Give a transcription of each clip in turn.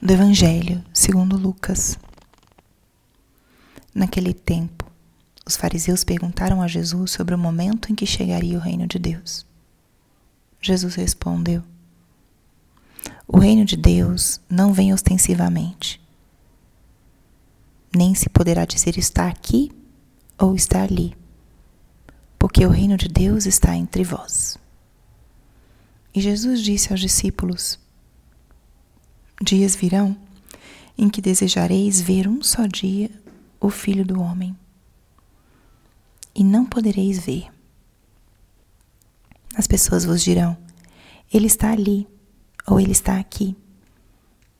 do Evangelho segundo Lucas. Naquele tempo, os fariseus perguntaram a Jesus sobre o momento em que chegaria o reino de Deus. Jesus respondeu: O reino de Deus não vem ostensivamente, nem se poderá dizer está aqui ou está ali, porque o reino de Deus está entre vós. E Jesus disse aos discípulos: Dias virão em que desejareis ver um só dia o Filho do Homem, e não podereis ver. As pessoas vos dirão: Ele está ali, ou Ele está aqui.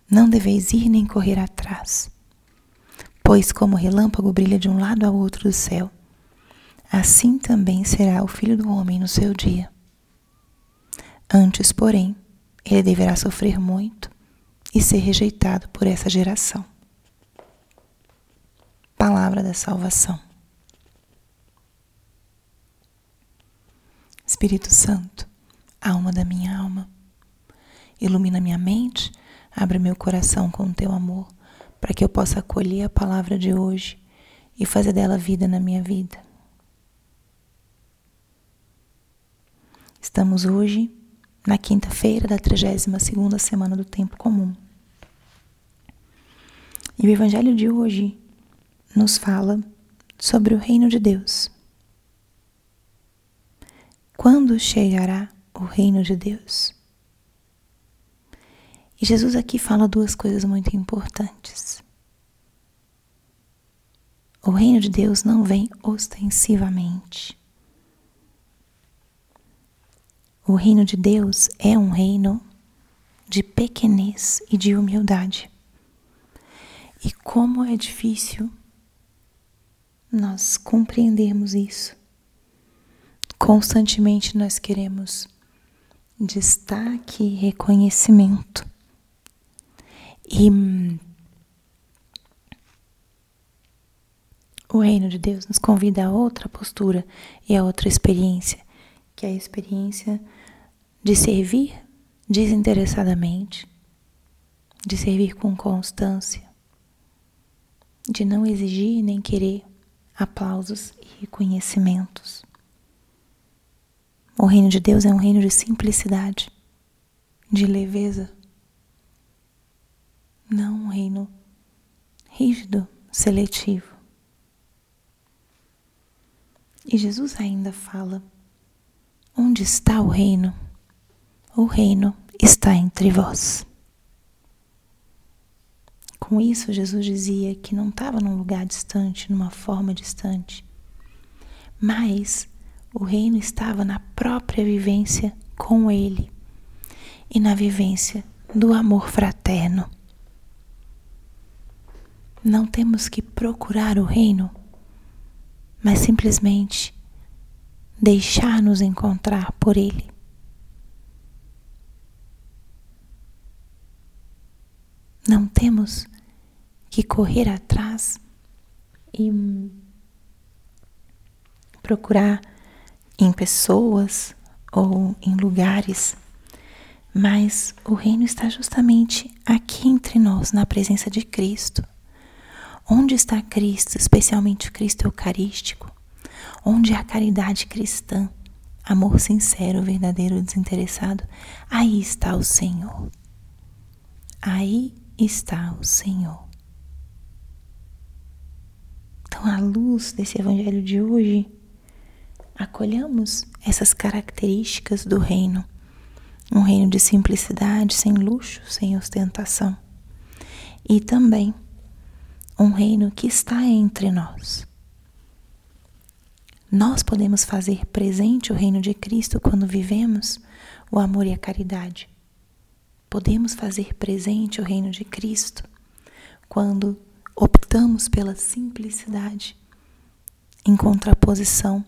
Não deveis ir nem correr atrás. Pois, como o relâmpago brilha de um lado ao outro do céu, assim também será o Filho do Homem no seu dia. Antes, porém, ele deverá sofrer muito e ser rejeitado por essa geração. Palavra da salvação. Espírito Santo, alma da minha alma, ilumina minha mente, abre meu coração com o teu amor, para que eu possa acolher a palavra de hoje e fazer dela vida na minha vida. Estamos hoje na quinta-feira da 32 segunda semana do tempo comum. E o evangelho de hoje nos fala sobre o reino de Deus. Quando chegará o reino de Deus? E Jesus aqui fala duas coisas muito importantes. O reino de Deus não vem ostensivamente. O reino de Deus é um reino de pequenez e de humildade. E como é difícil nós compreendermos isso. Constantemente nós queremos destaque e reconhecimento. E o reino de Deus nos convida a outra postura e a outra experiência, que é a experiência de servir desinteressadamente, de servir com constância, de não exigir nem querer aplausos e reconhecimentos. O reino de Deus é um reino de simplicidade, de leveza, não um reino rígido, seletivo. E Jesus ainda fala: onde está o reino? O reino está entre vós. Com isso, Jesus dizia que não estava num lugar distante, numa forma distante, mas o reino estava na própria vivência com Ele e na vivência do amor fraterno. Não temos que procurar o reino, mas simplesmente deixar-nos encontrar por Ele. Não temos que correr atrás e procurar em pessoas ou em lugares, mas o reino está justamente aqui entre nós, na presença de Cristo. Onde está Cristo, especialmente o Cristo Eucarístico? Onde a caridade cristã, amor sincero, verdadeiro, desinteressado? Aí está o Senhor. Aí está o Senhor. Então, à luz desse evangelho de hoje, acolhamos essas características do reino. Um reino de simplicidade, sem luxo, sem ostentação. E também um reino que está entre nós. Nós podemos fazer presente o reino de Cristo quando vivemos o amor e a caridade podemos fazer presente o reino de Cristo quando optamos pela simplicidade em contraposição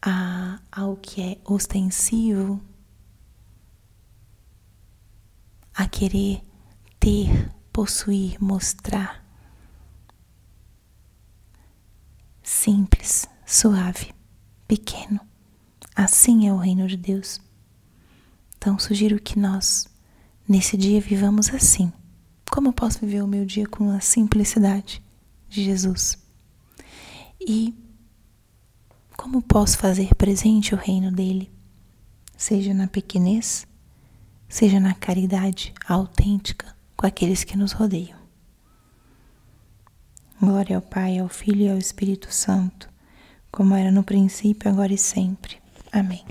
a, ao que é ostensivo, a querer ter, possuir, mostrar. Simples, suave, pequeno. Assim é o reino de Deus. Então, sugiro que nós Nesse dia vivamos assim, como eu posso viver o meu dia com a simplicidade de Jesus? E como posso fazer presente o reino dele, seja na pequenez, seja na caridade autêntica com aqueles que nos rodeiam. Glória ao Pai, ao Filho e ao Espírito Santo, como era no princípio, agora e sempre. Amém.